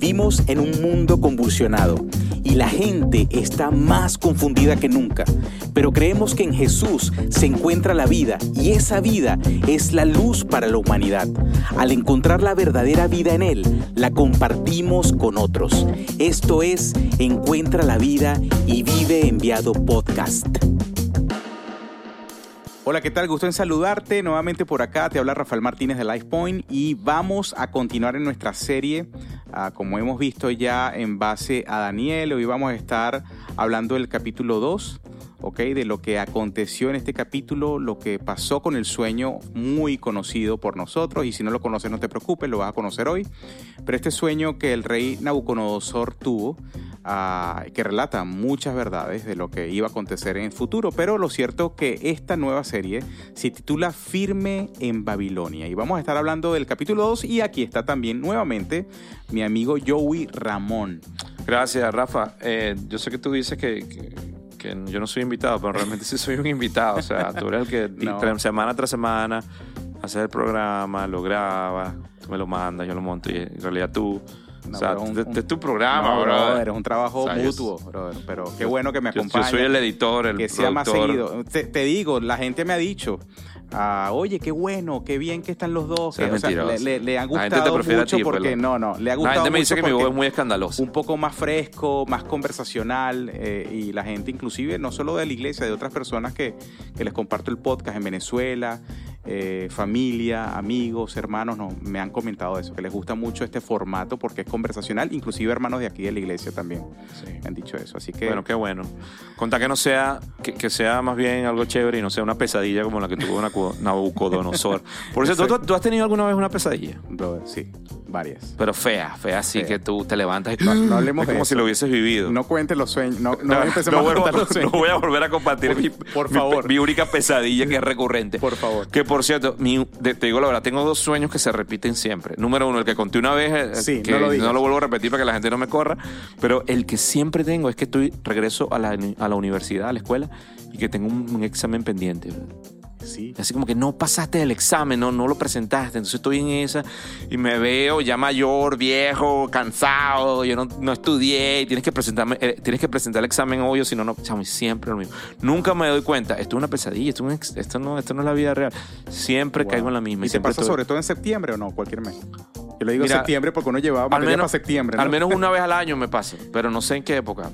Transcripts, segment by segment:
Vivimos en un mundo convulsionado y la gente está más confundida que nunca, pero creemos que en Jesús se encuentra la vida y esa vida es la luz para la humanidad. Al encontrar la verdadera vida en Él, la compartimos con otros. Esto es Encuentra la vida y vive enviado podcast. Hola, ¿qué tal? Gusto en saludarte. Nuevamente por acá te habla Rafael Martínez de LifePoint y vamos a continuar en nuestra serie Ah, como hemos visto ya en base a Daniel, hoy vamos a estar hablando del capítulo 2, ¿ok? De lo que aconteció en este capítulo, lo que pasó con el sueño muy conocido por nosotros, y si no lo conoces no te preocupes, lo vas a conocer hoy. Pero este sueño que el rey Nabucodonosor tuvo, ah, que relata muchas verdades de lo que iba a acontecer en el futuro, pero lo cierto que esta nueva serie se titula Firme en Babilonia, y vamos a estar hablando del capítulo 2, y aquí está también nuevamente mi amigo Joey Ramón. Gracias, Rafa. Eh, yo sé que tú dices que, que, yo no soy invitado, pero realmente sí soy un invitado. O sea, tú eres el que semana tras semana haces el programa, lo grabas, tú me lo mandas, yo lo monto y en realidad tú... o sea, es tu programa, no, brother. Es un trabajo mutuo, brother. Pero qué bueno que me acompañes. Yo, soy el editor, el Que sea más seguido. te, digo, la gente me ha dicho, Ah, oye, qué bueno, qué bien que están los dos. le, le, han gustado mucho porque no, no, le ha gustado. La gente me dice que mi voz es muy escandalosa. Un poco más fresco, más conversacional eh, y la gente inclusive no solo de la iglesia, de otras personas que, que les comparto el podcast en Venezuela, eh, familia, amigos, hermanos, no, me han comentado eso, que les gusta mucho este formato porque es conversacional, inclusive hermanos de aquí de la iglesia también me han dicho eso. Así que. Bueno, qué bueno. Conta que no sea, que, sea más bien algo chévere y no sea una pesadilla como la que tuvo Nabucodonosor. Por eso, ¿tú, has tenido alguna vez una pesadilla? sí, varias. Pero fea, fea, así que tú te levantas y no, no hablemos es como si lo hubieses vivido. No cuentes los sueños. No, no, voy, a, los sueños. no voy a volver a compartir mi, por favor. Mi, única pesadilla que es recurrente. Por favor. Que por cierto, te digo la verdad, tengo dos sueños que se repiten siempre. Número uno, el que conté una vez, eh, que no lo, vuelvo a repetir para que la gente no me corra, pero el que siempre tengo es que estoy regreso a la, a la universidad, a la escuela, y que tengo un, un examen pendiente. Así como que no pasaste el examen, no, no lo presentaste. Entonces estoy en esa y me veo ya mayor, viejo, cansado, yo no, no estudié, tienes que presentarme, eh, tienes que presentar el examen hoy, si no, no, siempre lo mismo. Nunca me doy cuenta, esto es una pesadilla, esto, esto, no, esto no es la vida real. Siempre caigo en la misma. ¿Y, se pasa sobre todo en septiembre o no? Cualquier mes. Yo le digo septiembre porque uno llevaba al menos, para septiembre. Al menos una vez al año me pasa, pero no sé en qué época.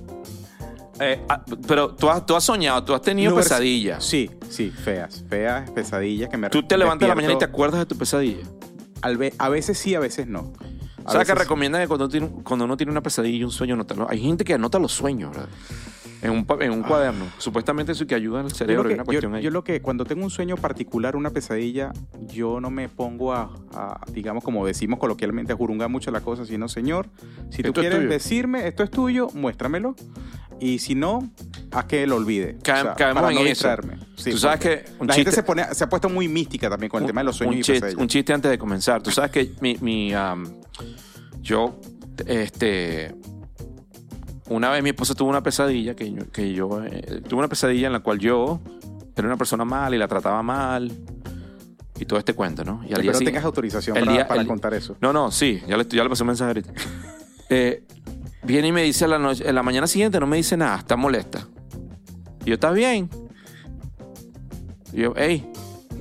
Eh, ah, pero tú has, tú has soñado, tú has tenido pesadillas. Sí, sí, feas, feas pesadillas que me Tú te levantas en la mañana y te acuerdas de tu pesadilla. a veces sí, a veces no. o sea, que recomiendan que cuando, cuando uno tiene una pesadilla y un sueño, anótalo. Hay gente que anota los sueños, ¿verdad? En un, en un cuaderno. Supuestamente eso que ayuda al cerebro. Yo, cuestión yo, lo que, cuando tengo un sueño particular, una pesadilla, yo no me pongo a, digamos, como decimos coloquialmente, a jurungar mucho la cosa, sino, Señor, si tú quieres decirme, esto es tuyo, muéstramelo. Y si no, a que lo olvide. caemos para en no eso. Tú sabes que la gente se, pone, se ha puesto muy mística también con el tema de los sueños un y chiste, Un chiste antes de comenzar. Tú sabes que mi, mi yo, este, una vez mi esposa tuvo una pesadilla que yo, que yo eh, tuve una pesadilla en la cual yo era una persona mal y la trataba mal y todo este cuento, ¿no? Y al Pero tengas autorización para, contar eso. No, no, sí, ya le, ya le pasé un mensaje ahorita. eh, viene y me dice la noche, en la mañana siguiente no me dice nada, está molesta. Y yo, ¿estás bien? Y yo, hey,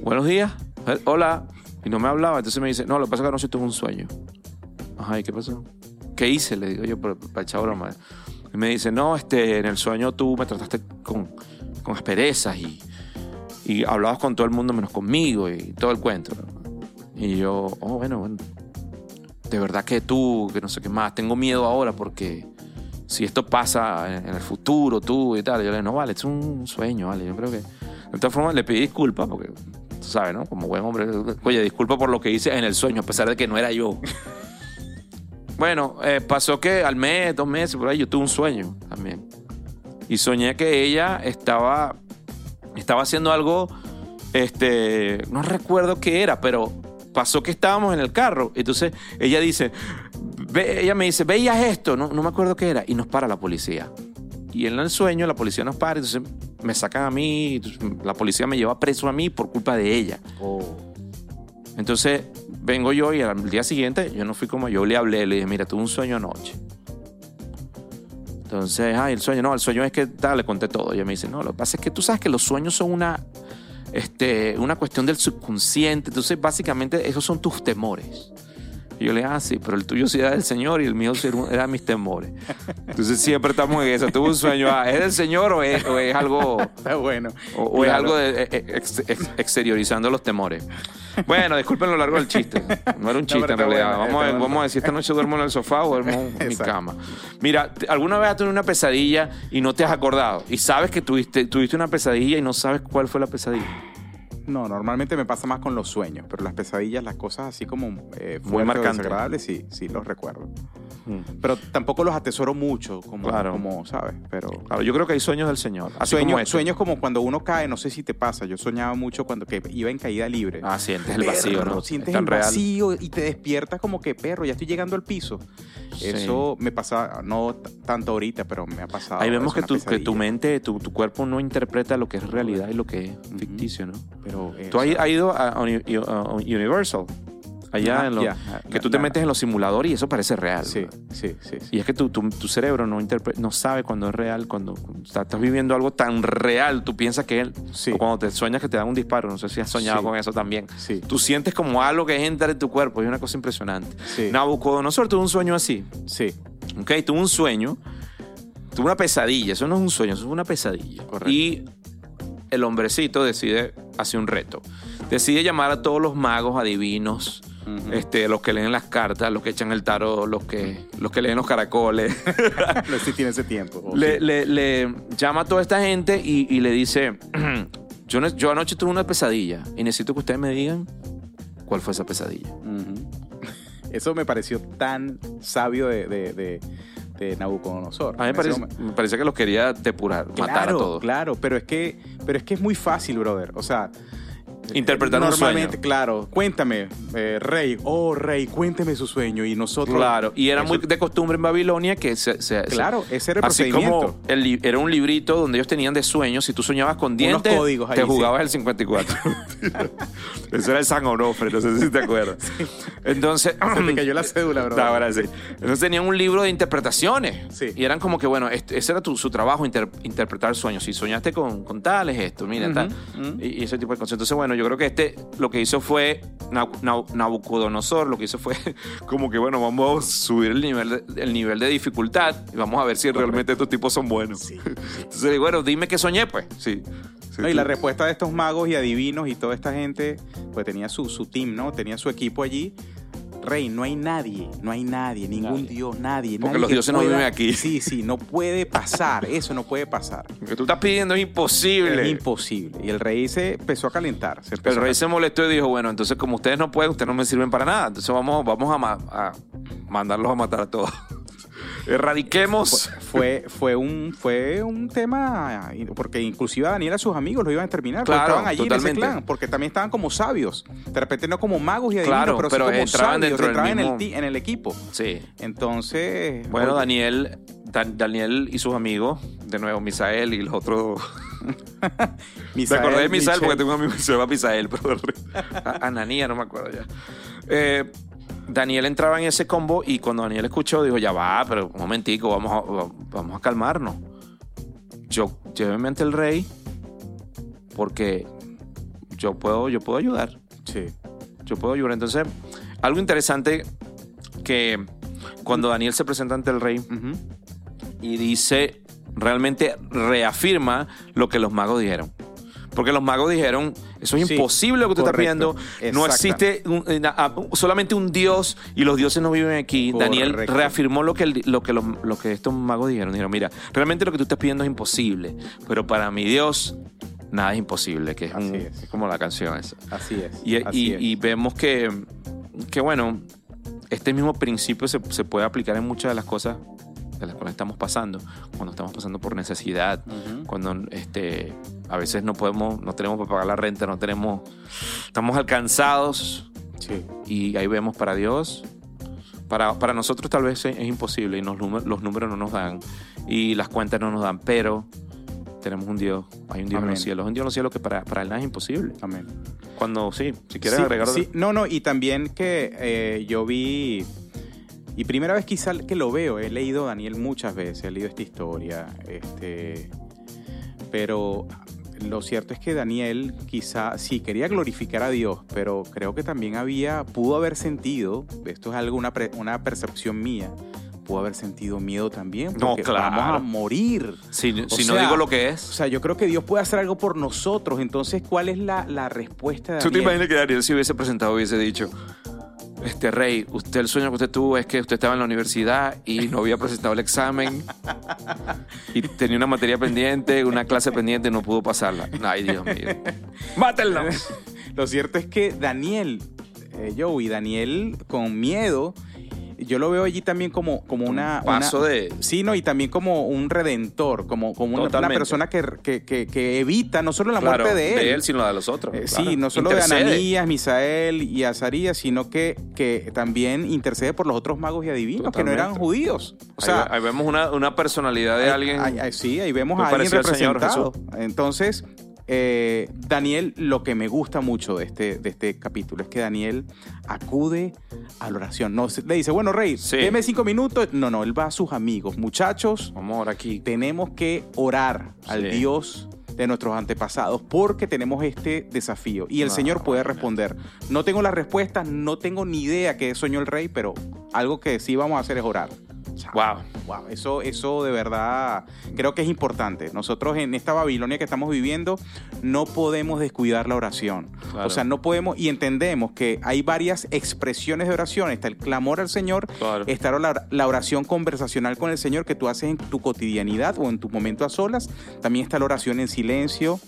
buenos días, eh, hola. Y no me hablaba, entonces me dice, no, lo que pasa es que anoche tuve un sueño. Ajá, ¿y qué pasó? ¿Qué hice? Le digo yo, para, echar broma. Y me dice, no, este, en el sueño tú me trataste con, con asperezas y, y hablabas con todo el mundo menos conmigo y todo el cuento. Y yo, oh, bueno, bueno, de verdad que tú, que no sé qué más, tengo miedo ahora porque si esto pasa en el futuro, tú y tal, yo le digo, no, vale, es un sueño, vale, yo creo que... De todas formas, le pedí disculpas porque, tú sabes, ¿no? Como buen hombre, oye, disculpa por lo que hice en el sueño, a pesar de que no era yo. Bueno, eh, pasó que al mes, dos meses, por ahí, yo tuve un sueño también. Y soñé que ella estaba, estaba haciendo algo, este, no recuerdo qué era, pero pasó que estábamos en el carro. Entonces ella dice, ella me dice, veías esto, no, no me acuerdo qué era, y nos para la policía. Y en el sueño la policía nos para, entonces me sacan a mí, la policía me lleva preso a mí por culpa de ella. Oh. Entonces vengo yo y al día siguiente yo no fui como yo le hablé, le dije, mira, tuve un sueño anoche. Entonces, ay, el sueño, no, el sueño es que tal, le conté todo. Y ella me dice, no, lo que pasa es que tú sabes que los sueños son una, este, una cuestión del subconsciente. Entonces, básicamente, esos son tus temores. Y yo le dije, ah, sí, pero el tuyo sí era del Señor y el mío sí era- mis temores. Entonces, siempre estamos en eso. Tuve un sueño, ah, ¿es del Señor o es, o es algo... Está bueno. O, o es algo de ex- ex- exteriorizando los temores. Bueno, disculpen lo largo del chiste. No era un chiste en realidad. bueno, vamos, a, bueno. vamos a decir, esta noche duermo en el sofá o duermo en mi cama. Mira, ¿alguna vez has tenido una pesadilla y no te has acordado? Y sabes que tuviste, tuviste una pesadilla y no sabes cuál fue la pesadilla. No, normalmente me pasa más con los sueños, pero las pesadillas, las cosas así como eh, Muy desagradables, sí, sí los recuerdo. Pero tampoco los atesoro mucho, como, Claro. como ¿sabes? Pero Claro, yo creo que hay sueños del Señor. Así sueños, como este. sueños como cuando uno cae, no sé si te pasa, yo soñaba mucho cuando que iba en caída libre. Ah, sientes el vacío, Perro, ¿no? Sientes el real. vacío y te despiertas como que, perro, ya estoy llegando al piso. Sí. Eso me pasa, no tanto ahorita, pero me ha pasado. Ahí vemos que tu, que tu mente, tu, tu cuerpo no interpreta lo que es realidad y lo que es ficticio, ¿no? Pero, eh, Tú has, ido a, a Uni- a Universal, allá Ajá, en lo- ya, que tú te metes en los simuladores y eso parece real. Sí, sí, sí. sí. Y es que tu, tu, tu cerebro no, no sabe cuando es real, cuando, cuando estás, viviendo algo tan real, tú piensas que es... Sí. O cuando te sueñas que te dan un disparo, no sé si has soñado Sí. con eso también. Sí. Tú sientes como algo que entra en tu cuerpo, es una cosa impresionante. Sí. Nabucodonosor tuvo un sueño así, Sí, ¿ok? Tuvo un sueño, tuvo una pesadilla, eso no es un sueño, eso es una pesadilla. Correcto. Y el hombrecito decide hacer un reto. Decide llamar a todos los magos, adivinos, este, los que leen las cartas, los que echan el tarot, los que, los que leen los caracoles. no sé si tiene ese tiempo. le, sí. le- le llama a toda esta gente y, y le dice, yo, no- yo anoche tuve una pesadilla y necesito que ustedes me digan cuál fue esa pesadilla. Eso me pareció tan sabio de, de, de, de Nabucodonosor. A mí me parece, me que los quería depurar, matar a todos. Claro, pero es que, pero es que es muy fácil, brother. O sea, Interpretar un normalmente, sueño. claro. Cuéntame, eh, rey, oh rey, cuénteme su sueño y nosotros. Claro, y era Eso- muy de costumbre en Babilonia que se... se- Claro, ese era el Así procedimiento. como el era un librito donde ellos tenían de sueños, si tú soñabas con dientes, códigos te jugabas el 54. Ese era el San Onofre, no sé si te acuerdas. Entonces, Se te cayó la cédula, bro. Ahora sí. Entonces tenían un libro de interpretaciones. Sí. Y eran como que, bueno, este- ese era tu- su trabajo, inter- interpretar sueños. Si soñaste con, con tal, es esto, mira, tal. y ese tipo de cosas. Entonces, bueno, yo creo que este lo que hizo fue Nabucodonosor, lo que hizo fue como que, bueno, vamos a subir el nivel de, el nivel de dificultad y vamos a ver si realmente estos tipos son buenos. Sí, Entonces, bueno, dime qué soñé, pues. Sí. Sí, No, y la respuesta de estos magos y adivinos y toda esta gente, pues tenía su, su team, ¿no? Tenía su equipo allí. Rey, no hay nadie, no hay nadie, ningún Nadie. dios, nadie. Porque nadie los dioses no viven aquí. Sí, sí, no puede pasar, eso no puede pasar. Lo que tú estás pidiendo es imposible. Es imposible. Y el rey se empezó a calentar. Se empezó El rey se molestó y dijo, bueno, entonces como ustedes no pueden, ustedes no me sirven para nada. Entonces vamos, vamos a, ma- a mandarlos a matar a todos. Erradiquemos. fue, fue, un, fue un tema, porque inclusive a Daniel a sus amigos lo iban a terminar, Claro, estaban allí en totalmente. ese clan, porque también estaban como sabios, de repente no como magos y adivinos, Claro, pero, sí pero como entraban sabios, dentro del entraban en, el en el equipo. Sí. Entonces, Bueno, Daniel, Dan- Daniel y sus amigos, de nuevo, Misael y los otros. Me acordé de Misael porque tengo un amigo que se llama Misael, pero Ananía, no me acuerdo ya. Eh, Daniel entraba en ese combo y cuando Daniel escuchó, dijo, ya va, pero un momentico, vamos a, vamos a calmarnos. Yo, lléveme ante el rey porque yo puedo, yo puedo ayudar. Sí. Yo puedo ayudar. Entonces, algo interesante que cuando Daniel se presenta ante el rey y dice, realmente reafirma lo que los magos dijeron. Porque los magos dijeron, eso es Sí, imposible lo que tú estás correcto. pidiendo. No existe un- eh, solamente un Dios y los dioses no viven aquí. Daniel reafirmó lo que, el- lo, que los- lo que estos magos dijeron. Dijeron, mira, realmente lo que tú estás pidiendo es imposible, pero para mi Dios nada es imposible, que es, un- es. es como la canción esa. Así es. Y, así y- es. y vemos que, que, bueno, este mismo principio se, se puede aplicar en muchas de las cosas de las cuales estamos pasando, cuando estamos pasando por necesidad, Ujú. cuando este, a veces no podemos, no tenemos para pagar la renta, no tenemos, estamos alcanzados Sí. y ahí vemos para Dios. Para, para nosotros tal vez es, es imposible y los, números, los números no nos dan y las cuentas no nos dan, pero tenemos un Dios, hay un Dios en Amén. los cielos, un Dios en los cielos que para, para él nada es imposible. Amén. Cuando, sí, si quieres Sí, agregar... sí. No, no, y también que eh, yo vi, y primera vez quizá que lo veo, he leído a Daniel muchas veces, he leído esta historia, este, pero lo cierto es que Daniel quizá sí quería glorificar a Dios, pero creo que también había, pudo haber sentido, esto es algo, una, pre- una percepción mía, pudo haber sentido miedo también, No, porque claro. vamos a morir. Si, O si no digo lo que O es... sea, yo creo que Dios puede hacer algo por nosotros. Entonces, ¿cuál es la, la respuesta de ¿Tú te Daniel? imaginas que Daniel se hubiese presentado hubiese dicho, este rey, usted el sueño que usted tuvo es que usted estaba en la universidad y no había presentado el examen y tenía una materia pendiente, una clase pendiente y no pudo pasarla. Ay, Dios mío. ¡Mátenlo! Lo cierto es que Daniel, eh, Joey, Daniel con miedo, yo lo veo allí también como, como una... paso una- de- Sí, no, y también como un redentor, como, como una, persona que, que, que- que evita no solo la Claro, muerte de él, sino la de los otros. Eh, claro. Sí, no solo Intercede. de Ananías, Misael y Azarías, sino que, que también intercede por los otros magos y adivinos que no eran judíos. O sea, ahí, vemos una, una personalidad de Ahí- alguien. ahí- sí, ahí vemos a alguien representado. Entonces, eh, Daniel, lo que me gusta mucho de este, de este capítulo es que Daniel acude a la oración. No se- le dice, bueno, rey, Sí. deme cinco minutos. No, no, él va a sus amigos. Muchachos, ahora aquí. tenemos que orar al. Dios de nuestros antepasados porque tenemos este desafío y el No, Señor puede responder. No tengo la respuesta, no tengo ni idea qué soñó el rey, pero algo que sí vamos a hacer es orar. Wow. Wow, eso, eso de verdad creo que es importante. Nosotros en esta Babilonia que estamos viviendo no podemos descuidar la oración. Claro. O sea, no podemos y entendemos que hay varias expresiones de oración. Está el clamor al Señor, Claro. está la, la oración conversacional con el Señor que tú haces en tu cotidianidad o en tu momento a solas. También está la oración en silencio.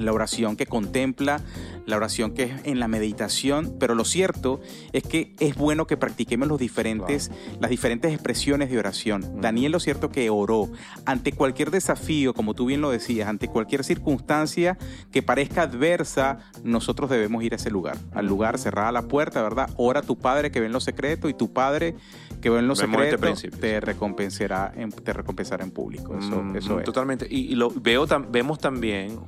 La oración que contempla, la oración que es en la meditación, pero lo cierto es que es bueno que practiquemos los diferentes, las diferentes expresiones de oración. Daniel lo cierto que oró ante cualquier desafío, como tú bien lo decías, ante cualquier circunstancia que parezca adversa, nosotros debemos ir a ese lugar, al lugar, cerrada la puerta, ¿verdad? Ora a tu Padre que ve en lo secreto y tu Padre que ve en lo este secreto te recompensará en, te recompensará en público. Eso, Mm, eso es. Totalmente. Y, y lo veo tam- vemos también,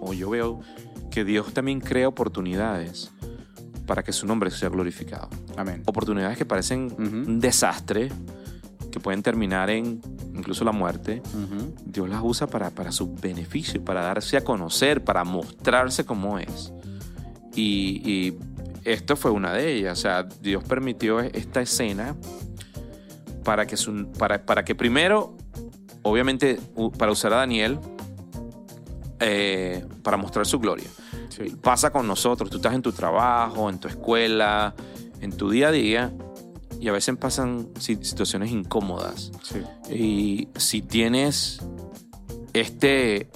o yo veo, que Dios también crea oportunidades para que su nombre sea glorificado. Amén. Oportunidades que parecen Ujú. un desastre, que pueden terminar en incluso la muerte. Dios las usa para, para su beneficio, para darse a conocer, para mostrarse como es. Y, y esto fue una de ellas. O sea, Dios permitió esta escena para que, su- para, para que primero, obviamente, para usar a Daniel eh, para mostrar su gloria. Sí. Pasa con nosotros. Tú estás en tu trabajo, en tu escuela, en tu día a día, y a veces pasan si- situaciones incómodas. Sí. Y si tienes este,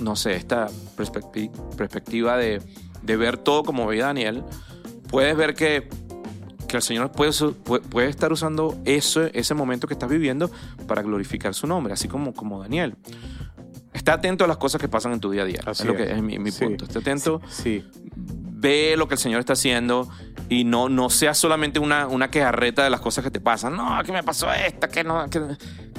no sé, esta perspecti- perspectiva de, de ver todo como veía Daniel, puedes ver que, que el Señor puede, puede estar usando eso, ese momento que estás viviendo para glorificar su nombre, así como, como Daniel. Está atento a las cosas que pasan en tu día a día. Así es lo que es. es mi, mi Sí. punto. Está atento Sí. ve lo que el Señor está haciendo y no, no sea solamente una, una quejarreta de las cosas que te pasan. No, que me pasó esta, que no, que,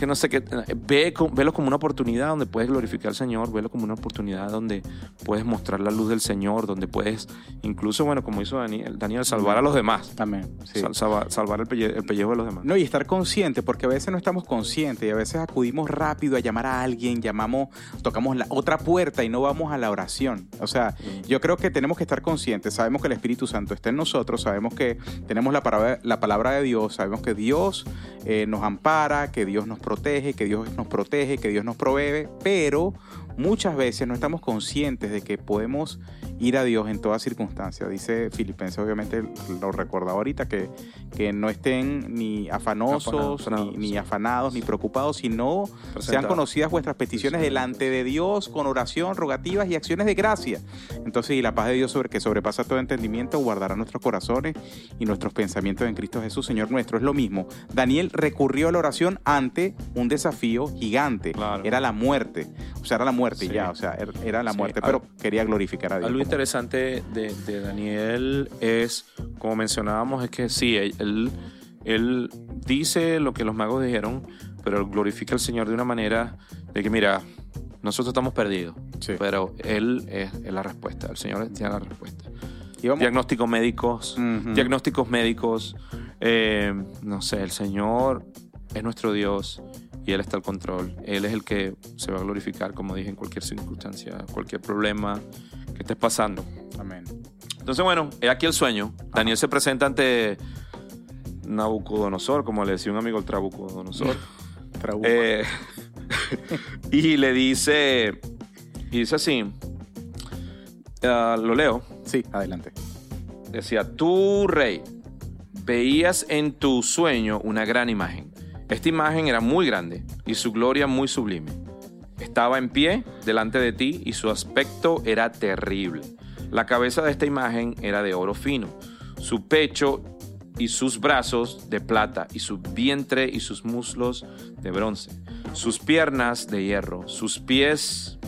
que no sé qué. Ve, velo como una oportunidad donde puedes glorificar al Señor, velo como una oportunidad donde puedes mostrar la luz del Señor, donde puedes, incluso, bueno, como hizo Daniel, Daniel salvar a los demás. Amén. Sí. Sal- salvar, salvar el, pelle- el pellejo de los demás. No, y estar consciente, porque a veces no estamos conscientes y a veces acudimos rápido a llamar a alguien, llamamos, tocamos la otra puerta y no vamos a la oración. O sea, yo creo que tenemos que estar conscientes. Sabemos que el Espíritu Santo está en nosotros, sabemos que tenemos la palabra, la palabra de Dios, sabemos que Dios eh, nos ampara, que Dios nos protege, que Dios nos protege, que Dios nos provee, pero muchas veces no estamos conscientes de que podemos ir a Dios en toda circunstancia. Dice Filipenses, obviamente lo recordaba ahorita, que, que no estén ni afanosos, ni, afanados, ni preocupados, sino sean conocidas vuestras peticiones delante de Dios con oración, rogativas y acciones de gracia. Entonces, y la paz de Dios sobre que sobrepasa todo entendimiento guardará nuestros corazones y nuestros pensamientos en Cristo Jesús, Señor nuestro. Es lo mismo. Daniel recurrió a la oración ante un desafío gigante. Claro. Era la muerte. O sea, era la muerte y Sí. ya. O sea, er- era la muerte, al- pero quería glorificar a Dios. Algo como- interesante de, de Daniel es, como mencionábamos, es que sí, él, él, dice lo que los magos dijeron, pero glorifica al Señor de una manera de que, mira, nosotros estamos perdidos. Sí. Pero Él es, es la respuesta. El Señor tiene la respuesta. Y Diagnósticos médicos. Ujú. Diagnósticos médicos. eh, no sé, el Señor es nuestro Dios y Él está al control. Él es el que se va a glorificar, como dije, en cualquier circunstancia, cualquier problema que estés pasando. Amén. Entonces, bueno, he aquí el sueño. Daniel se presenta ante Nabucodonosor, como le decía un amigo el Trabucodonosor. Trabuco. Eh, y le dice, y dice así, ah, lo leo, sí, adelante. decía, tú rey, veías en tu sueño una gran imagen. Esta imagen era muy grande y su gloria muy sublime. Estaba en pie delante de ti y su aspecto era terrible. La cabeza de esta imagen era de oro fino, su pecho y sus brazos de plata y su vientre y sus muslos de bronce, sus piernas de hierro, sus pies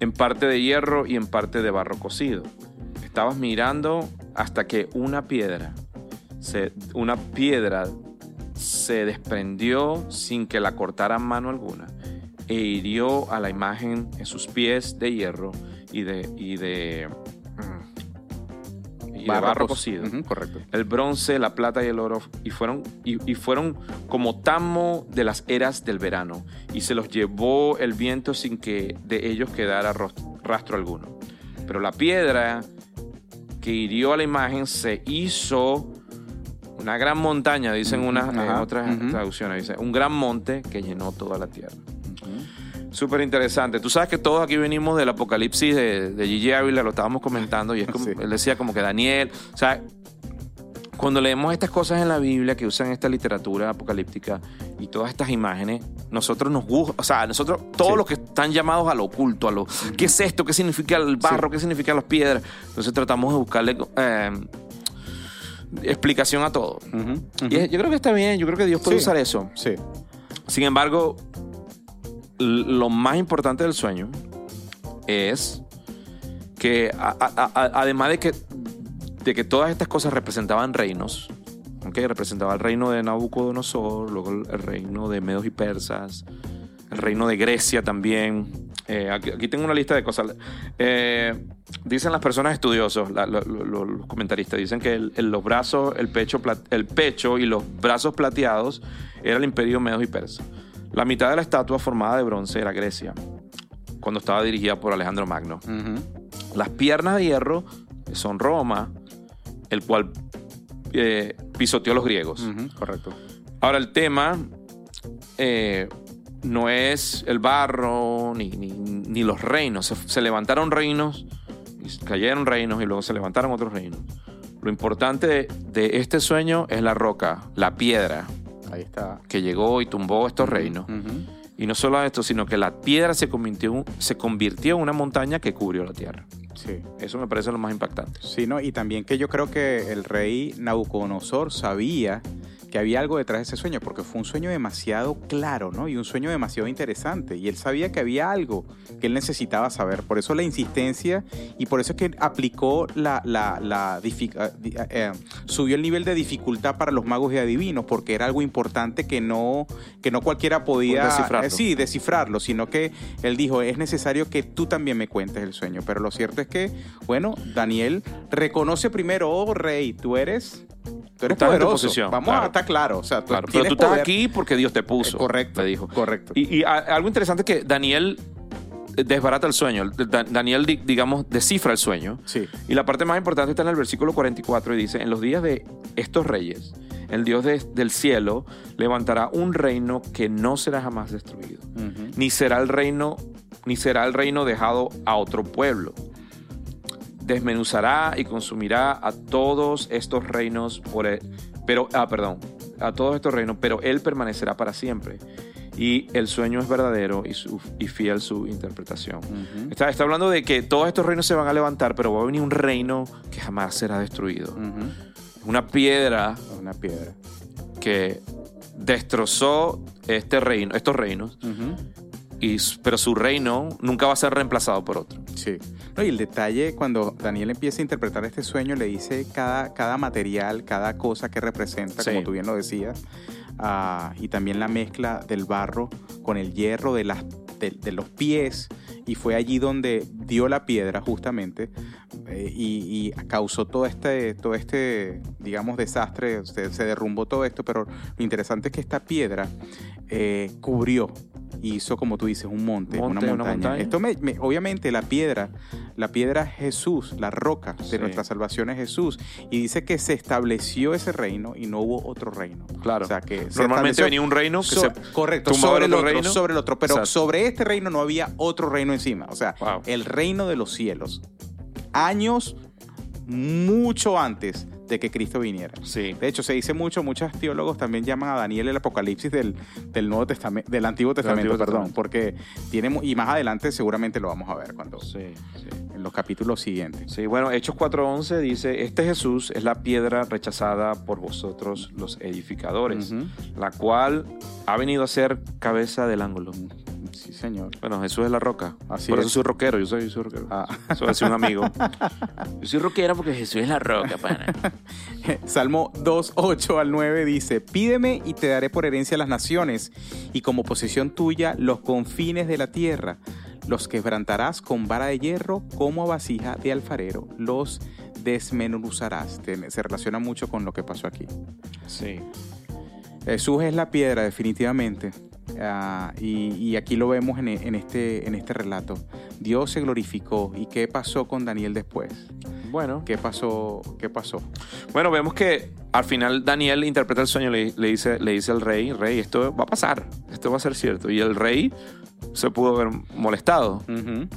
en parte de hierro y en parte de barro cocido. Estabas mirando hasta que una piedra, se, una piedra se desprendió sin que la cortaran mano alguna e hirió a la imagen en sus pies de hierro y de, y de, mm, y de barro cocido correcto. el bronce, la plata y el oro, y fueron, y, y fueron como tamo de las eras del verano, y se los llevó el viento sin que de ellos quedara rastro alguno. Pero la piedra que hirió a la imagen se hizo una gran montaña, dicen unas Ajá, otras traducciones, dice, un gran monte que llenó toda la tierra. Ujú. Súper interesante. Tú sabes que todos aquí venimos del apocalipsis de, de Gigi Ávila, lo estábamos comentando, y es como, Sí. él decía como que Daniel, o sea, cuando leemos estas cosas en la Biblia que usan esta literatura apocalíptica y todas estas imágenes, nosotros nos gusta, o sea, nosotros, todos Sí. los que están llamados a lo oculto, a lo, ¿qué es esto? ¿Qué significa el barro? ¿Qué significan las piedras? Entonces tratamos de buscarle eh, explicación a todo. Y yo creo que está bien, yo creo que Dios puede Sí. usar eso. Sí. Sin embargo, lo más importante del sueño es que a- a- a- además de que, de que todas estas cosas representaban reinos, ¿ok? representaba el reino de Nabucodonosor, luego el reino de Medos y Persas, el reino de Grecia también. Eh, aquí, aquí tengo una lista de cosas. Eh, dicen las personas estudiosos, la- lo- lo- lo- los comentaristas, dicen que el- el- los brazos, el pecho, el pecho y los brazos plateados era el imperio Medos y Persas. La mitad de la estatua formada de bronce era Grecia, cuando estaba dirigida por Alejandro Magno. Las piernas de hierro son Roma, el cual eh, pisoteó a los griegos. Correcto. Ahora, el tema eh, no es el barro ni, ni- ni los reinos. Se, se levantaron reinos, cayeron reinos y luego se levantaron otros reinos. Lo importante de, de este sueño es la roca, la piedra Ahí está. que llegó y tumbó estos reinos. Y no solo esto, sino que la piedra se convirtió, se convirtió en una montaña que cubrió la tierra. Sí. Eso me parece lo más impactante. Sí, ¿no? Y también que yo creo que el rey Nabucodonosor sabía que había algo detrás de ese sueño, porque fue un sueño demasiado claro, ¿no? Y un sueño demasiado interesante. Y él sabía que había algo que él necesitaba saber. Por eso la insistencia y por eso es que aplicó la, la, ah, ah, eh, subió el nivel de dificultad para los magos y adivinos, porque era algo importante que no, que no cualquiera podía Descifrarlo. eh, sí, descifrarlo, sino que él dijo, es necesario que tú también me cuentes el sueño. Pero lo cierto es que, bueno, Daniel reconoce primero, oh rey, tú eres, tú eres en tu poderoso. posición, Vamos claro. a estar claro. O sea, tú Claro, pero tú estás poder. aquí porque Dios te puso. Eh, correcto, Le dijo. correcto. Y, y a- algo interesante es que Daniel desbarata el sueño. Da- Daniel, di- digamos, descifra el sueño. Sí. Y la parte más importante está en el versículo 44 y dice, en los días de estos reyes, el Dios de- del cielo levantará un reino que no será jamás destruido, ni será el reino, ni será el reino dejado a otro pueblo. Desmenuzará y consumirá a todos estos reinos por él, pero, ah, perdón, a todos estos reinos, pero él permanecerá para siempre. Y el sueño es verdadero y, su- y fiel su interpretación. Está, está hablando de que todos estos reinos se van a levantar, pero va a venir un reino que jamás será destruido. Una piedra Una piedra. que destrozó este reino, estos reinos. Y, pero su reino nunca va a ser reemplazado por otro. Sí. No, y el detalle, cuando Daniel empieza a interpretar este sueño, le dice cada, cada material, cada cosa que representa, Sí. como tú bien lo decías, ah, y también la mezcla del barro con el hierro de las de- de los pies y fue allí donde dio la piedra justamente eh, y, y causó todo este, todo este, digamos, desastre, se, se derrumbó todo esto, pero lo interesante es que esta piedra eh, cubrió y hizo, como tú dices, un monte, Monte, una una montaña. montaña. Esto me- me- obviamente la piedra, la piedra es Jesús, la roca de Sí. nuestra salvación es Jesús. Y dice que se estableció ese reino y no hubo otro reino. Claro. O sea que Normalmente venía un reino que So- se correcto, sobre el el otro otro, reino. sobre el otro, pero Exacto. sobre este reino no había otro reino encima, o sea, Wow. el reino de los cielos. Años mucho antes de que Cristo viniera. Sí. De hecho, se dice mucho, muchos teólogos también llaman a Daniel el apocalipsis del, del Nuevo Testamento, del Antiguo Testamento, Antiguo perdón, Testamento. porque tiene y más adelante seguramente lo vamos a ver cuando Sí, sí. en los capítulos siguientes. Sí, bueno, Hechos 4.11 dice, este Jesús es la piedra rechazada por vosotros los edificadores, la cual ha venido a ser cabeza del ángulo. Sí, señor. Bueno, Jesús es la roca. Así por es. eso soy rockero, yo soy, yo soy rockero. Ah. Eso un amigo. yo soy rockero porque Jesús es la roca, pana. Salmo 2, 8 al 9 dice, pídeme y te daré por herencia las naciones y como posesión tuya los confines de la tierra. Los quebrantarás con vara de hierro como vasija de alfarero. Los desmenuzarás. Se relaciona mucho con lo que pasó aquí. Sí. Jesús es la piedra, definitivamente. Ah, y, y aquí lo vemos en, en este, en este relato. Dios se glorificó. ¿Y qué pasó con Daniel después? Bueno, ¿Qué pasó? ¿Qué pasó? bueno, vemos que al final Daniel interpreta el sueño, le, le dice, le dice al rey, rey, esto va a pasar, esto va a ser cierto. Y el rey se pudo ver molestado. Ujú.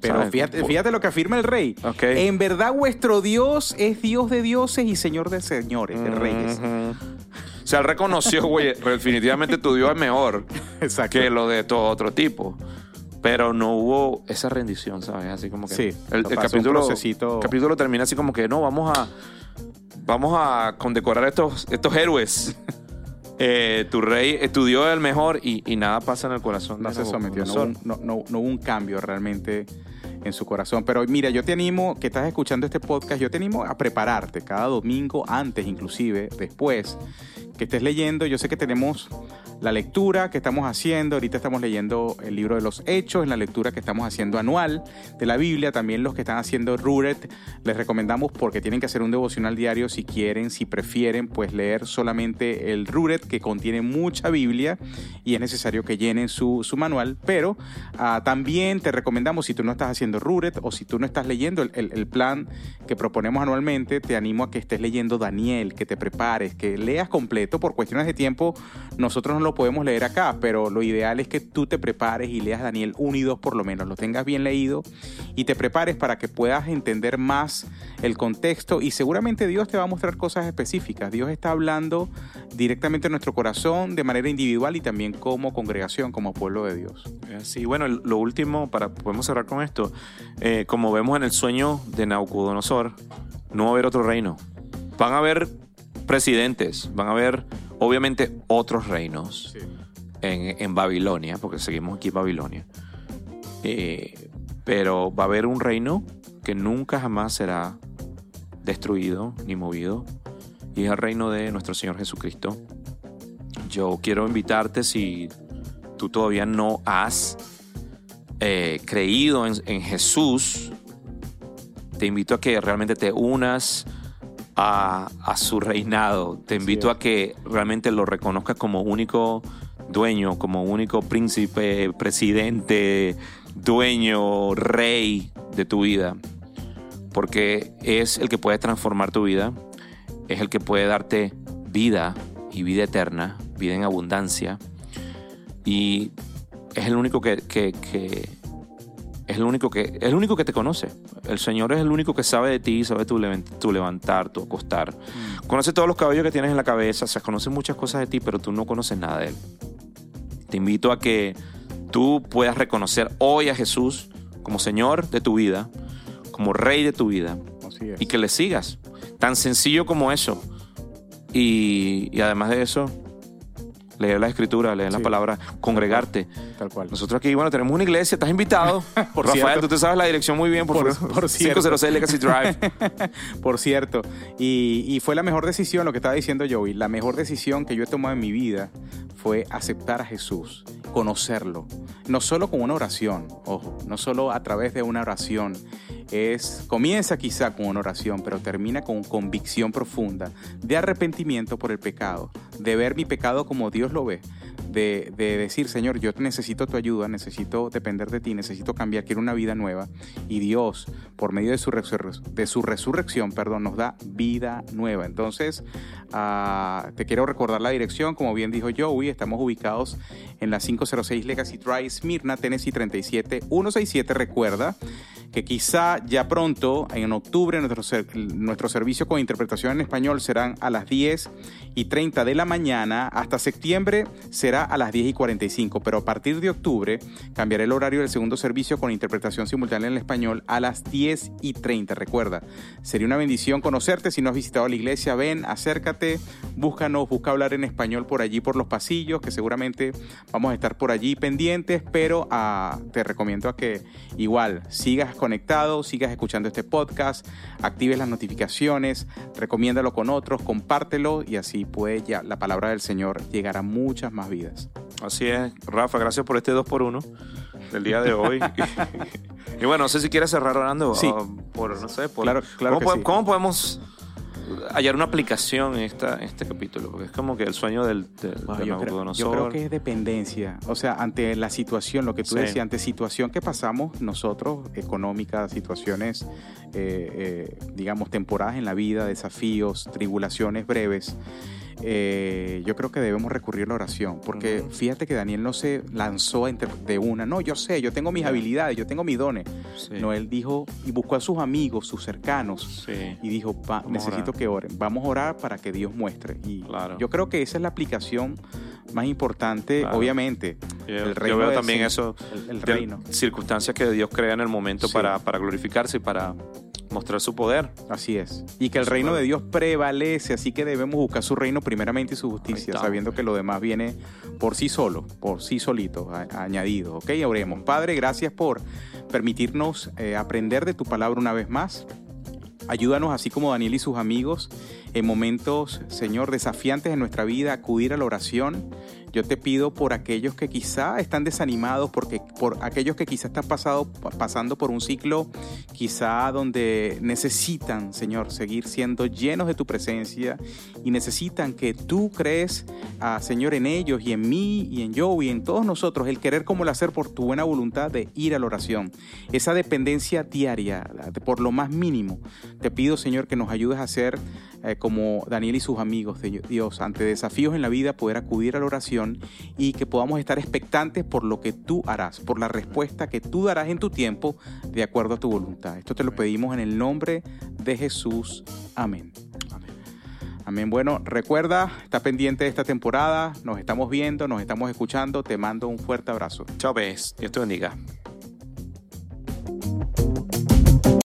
Pero ¿Sabes? fíjate, fíjate lo que afirma el rey. Ok. En verdad vuestro Dios es Dios de dioses y Señor de señores, de reyes. Ujú. O sea, él reconoció, güey, definitivamente tu Dios es mejor Exacto. que lo de todo otro tipo. Pero no hubo esa rendición, ¿sabes? Así como que. Sí, el, capítulo, el capítulo termina así como que no, vamos a. Vamos a condecorar estos, estos héroes. Eh, tu rey, eh, tu Dios es el mejor y, y nada pasa en el corazón. no se sometió, no, no- no hubo un cambio realmente en su corazón. Pero mira, yo te animo, que estás escuchando este podcast, yo te animo a prepararte cada domingo, antes inclusive, después, que estés leyendo. Yo sé que tenemos la lectura que estamos haciendo, ahorita estamos leyendo el libro de los Hechos, en la lectura que estamos haciendo anual de la Biblia, también los que están haciendo Ruret, les recomendamos porque tienen que hacer un devocional diario si quieren, si prefieren, pues leer solamente el Ruret que contiene mucha Biblia y es necesario que llenen su, su manual, pero ah, también te recomendamos si tú no estás haciendo Ruret o si tú no estás leyendo el, el- el plan que proponemos anualmente, te animo a que estés leyendo Daniel, que te prepares, que leas completo, por cuestiones de tiempo. Nosotros no lo podemos leer acá, pero lo ideal es que tú te prepares y leas Daniel 1 y 2 por lo menos, lo tengas bien leído y te prepares para que puedas entender más el contexto y seguramente Dios te va a mostrar cosas específicas. Dios está hablando directamente en nuestro corazón de manera individual y también como congregación, como pueblo de Dios. Eh, Sí, bueno, lo último, para podemos cerrar con esto. eh, como vemos en el sueño de Nabucodonosor, no va a haber otro reino. Van a haber presidentes, van a haber, obviamente, otros reinos en, en Babilonia, porque seguimos aquí en Babilonia. Eh, pero va a haber un reino que nunca jamás será destruido ni movido, y es el reino de nuestro Señor Jesucristo. Yo quiero invitarte si tú todavía no has eh, creído en, en Jesús, te invito a que realmente te unas a, a su reinado. Te invito a que realmente lo reconozcas como único dueño, como único príncipe, presidente, dueño, rey de tu vida. Porque es el que puede transformar tu vida, es el que puede darte vida y vida eterna, vida en abundancia. Y es el único que, que- que- es el único que es el único que te conoce. El Señor es el único que sabe de ti, sabe tu, levan- tu levantar, tu acostar. Conoce todos los cabellos que tienes en la cabeza, o sea, conoce muchas cosas de ti, pero tú no conoces nada de él. Te invito a que tú puedas reconocer hoy a Jesús como Señor de tu vida, como Rey de tu vida, y que le sigas. Tan sencillo como eso. Y, y además de eso, leer la escritura, leer la palabra, congregarte. Tal cual. Nosotros aquí, bueno, tenemos una iglesia, estás invitado. Por Rafael, cierto. tú te sabes la dirección muy bien, por, Por- por cierto. 506 Legacy Drive. Por cierto, y, y fue la mejor decisión, lo que estaba diciendo Joey, la mejor decisión que yo he tomado en mi vida fue aceptar a Jesús, conocerlo. no solo con una oración, ojo, no solo a través de una oración, es comienza quizá con una oración, pero termina con convicción profunda de arrepentimiento por el pecado, de ver mi pecado como Dios lo ve, de, decir, Señor, yo necesito tu ayuda, necesito depender de ti, necesito cambiar, quiero una vida nueva. Y Dios, por medio de su, de su resurrección, perdón, nos da vida nueva. Entonces, ah, te quiero recordar la dirección, como bien dijo Joey, estamos ubicados en la 506 Legacy Drive, Smyrna, Tennessee 37167. Recuerda que quizá ya pronto, en octubre, nuestro, servicio con interpretación en español serán a las 10 y 30 de la mañana. Hasta septiembre será a las 10 y 45, pero a partir de octubre cambiará el horario del segundo servicio con interpretación simultánea en español a las 10 y 30. Recuerda, sería una bendición conocerte. Si no has visitado la iglesia, ven, acércate, búscanos, busca hablar en español por allí, por los pasillos, que seguramente vamos a estar por allí pendientes, pero ah, te recomiendo a que igual sigas conectado, sigas escuchando este podcast, actives las notificaciones, recomiéndalo con otros, compártelo y así puede ya la palabra del Señor llegar a muchas más vidas. Así es, Rafa, gracias por este 2 por 1 del día de hoy. y bueno, no sé si quieres cerrar orando. Sí. por, no sé, por, claro, claro ¿cómo podemos hallar una aplicación en, esta, este capítulo, porque es como que el sueño del, yo, creo, yo, creo, que es dependencia, o sea, ante la situación, lo que tú decías, ante situación que pasamos nosotros, económica, situaciones, eh, eh, digamos, temporadas en la vida, desafíos, tribulaciones breves, eh, yo creo que debemos recurrir a la oración, porque fíjate que Daniel no se lanzó de una, no, yo sé, yo tengo mis habilidades, yo tengo mis dones. No, él dijo y buscó a sus amigos, sus cercanos, y dijo, necesito que oren, vamos a orar para que Dios muestre. Y yo creo que esa es la aplicación más importante, obviamente. El reino yo veo también eso, el, reino. Circunstancias que Dios crea en el momento para, para glorificarse y para mostrar su poder. Así es. Y que el reino de Dios prevalece, así que debemos buscar su reino primeramente y su justicia, sabiendo que lo demás viene por sí solo, por sí solito, añadido. ¿Ok? Oremos. Padre, gracias por permitirnos eh, aprender de tu palabra una vez más. Ayúdanos, así como Daniel y sus amigos, en momentos, Señor, desafiantes en nuestra vida, acudir a la oración yo te pido por aquellos que quizá están desanimados, porque, por aquellos que quizá están pasado, pasando por un ciclo quizá donde necesitan, Señor, seguir siendo llenos de tu presencia y necesitan que tú crees, ah, Señor, en ellos y en mí y en yo y en todos nosotros el querer como el hacer por tu buena voluntad de ir a la oración. Esa dependencia diaria, por lo más mínimo. Te pido, Señor, que nos ayudes a hacer eh, como Daniel y sus amigos de Dios, ante desafíos en la vida, poder acudir a la oración y que podamos estar expectantes por lo que tú harás, por la respuesta que tú darás en tu tiempo de acuerdo a tu voluntad. Esto te lo pedimos en el nombre de Jesús. Amén. Amén. Bueno, recuerda, está pendiente de esta temporada. Nos estamos viendo, nos estamos escuchando. Te mando un fuerte abrazo. Chao, Dios te bendiga.